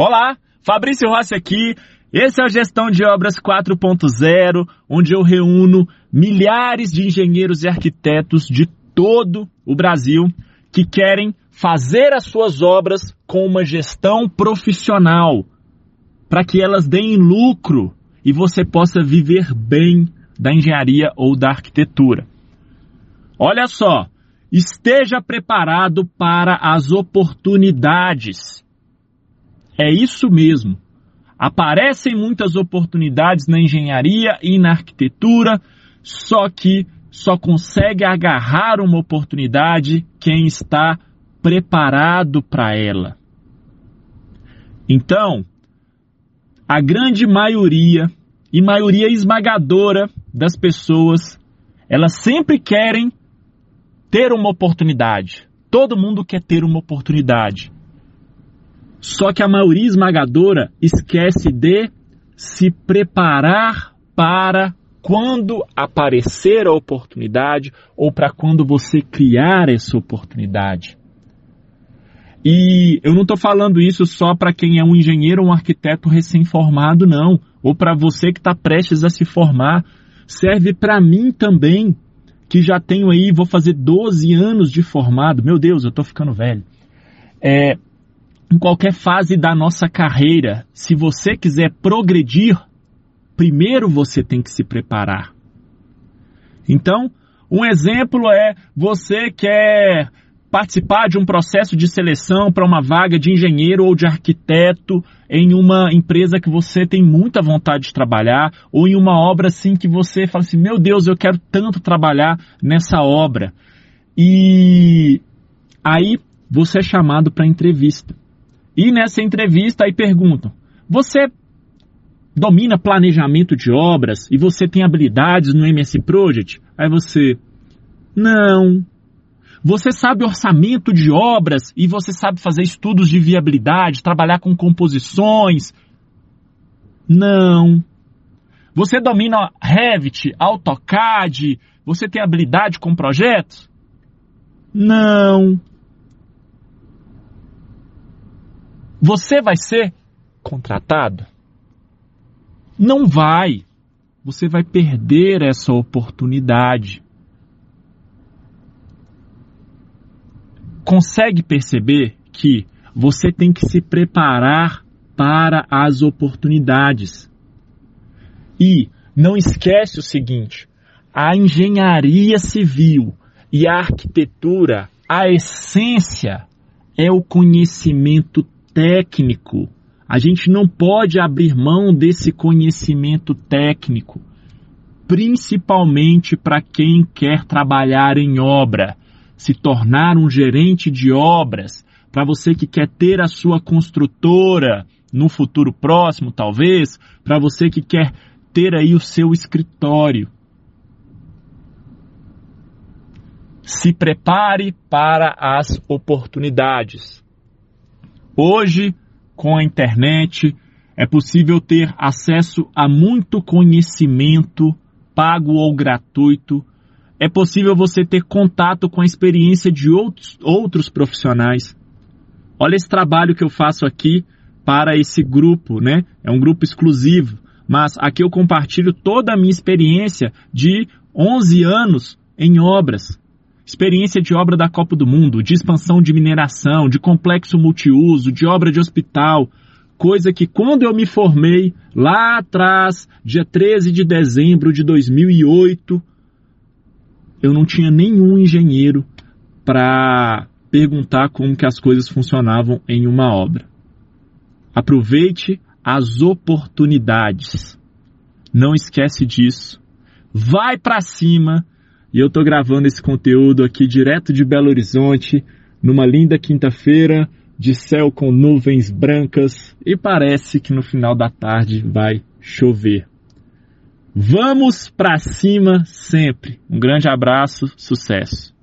Olá, Fabrício Rossi aqui. Esse é o Gestão de Obras 4.0, onde eu reúno milhares de engenheiros e arquitetos de todo o Brasil que querem fazer as suas obras com uma gestão profissional, para que elas deem lucro e você possa viver bem da engenharia ou da arquitetura. Olha só, esteja preparado para as oportunidades. É isso mesmo. Aparecem muitas oportunidades na engenharia e na arquitetura, só que só consegue agarrar uma oportunidade quem está preparado para ela. Então, a grande maioria e maioria esmagadora das pessoas, elas sempre querem ter uma oportunidade. Todo mundo quer ter uma oportunidade. Só que a maioria esmagadora esquece de se preparar para quando aparecer a oportunidade ou para quando você criar essa oportunidade. E eu não estou falando isso só para quem é um engenheiro ou um arquiteto recém-formado, não. Ou para você que está prestes a se formar. Serve para mim também, que já tenho aí, vou fazer 12 anos de formado. Meu Deus, eu estou ficando velho. É, em qualquer fase da nossa carreira, se você quiser progredir, primeiro você tem que se preparar. Então, um exemplo é você quer participar de um processo de seleção para uma vaga de engenheiro ou de arquiteto em uma empresa que você tem muita vontade de trabalhar ou em uma obra assim que você fala assim, meu Deus, eu quero tanto trabalhar nessa obra. E aí você é chamado para entrevista. E nessa entrevista aí perguntam: você domina planejamento de obras e você tem habilidades no MS Project? Aí você: não. Você sabe orçamento de obras e você sabe fazer estudos de viabilidade, trabalhar com composições? Não. Você domina Revit, AutoCAD? Você tem habilidade com projetos? Não. Você vai ser contratado? Não vai. Você vai perder essa oportunidade. Consegue perceber que você tem que se preparar para as oportunidades. E não esquece o seguinte: a engenharia civil e a arquitetura, a essência é o conhecimento técnico. A gente não pode abrir mão desse conhecimento técnico, principalmente para quem quer trabalhar em obra, se tornar um gerente de obras, para você que quer ter a sua construtora no futuro próximo, talvez, para você que quer ter aí o seu escritório. Se prepare para as oportunidades. Hoje, com a internet, é possível ter acesso a muito conhecimento, pago ou gratuito. É possível você ter contato com a experiência de outros, outros profissionais. Olha esse trabalho que eu faço aqui para esse grupo, né? É um grupo exclusivo, mas aqui eu compartilho toda a minha experiência de 11 anos em obras experiência de obra da Copa do Mundo, de expansão de mineração, de complexo multiuso, de obra de hospital, coisa que quando eu me formei, lá atrás, dia 13 de dezembro de 2008, eu não tinha nenhum engenheiro para perguntar como que as coisas funcionavam em uma obra. Aproveite as oportunidades. Não esquece disso. Vai para cima e eu tô gravando esse conteúdo aqui direto de Belo Horizonte, numa linda quinta-feira, de céu com nuvens brancas e parece que no final da tarde vai chover. Vamos para cima sempre. Um grande abraço, sucesso.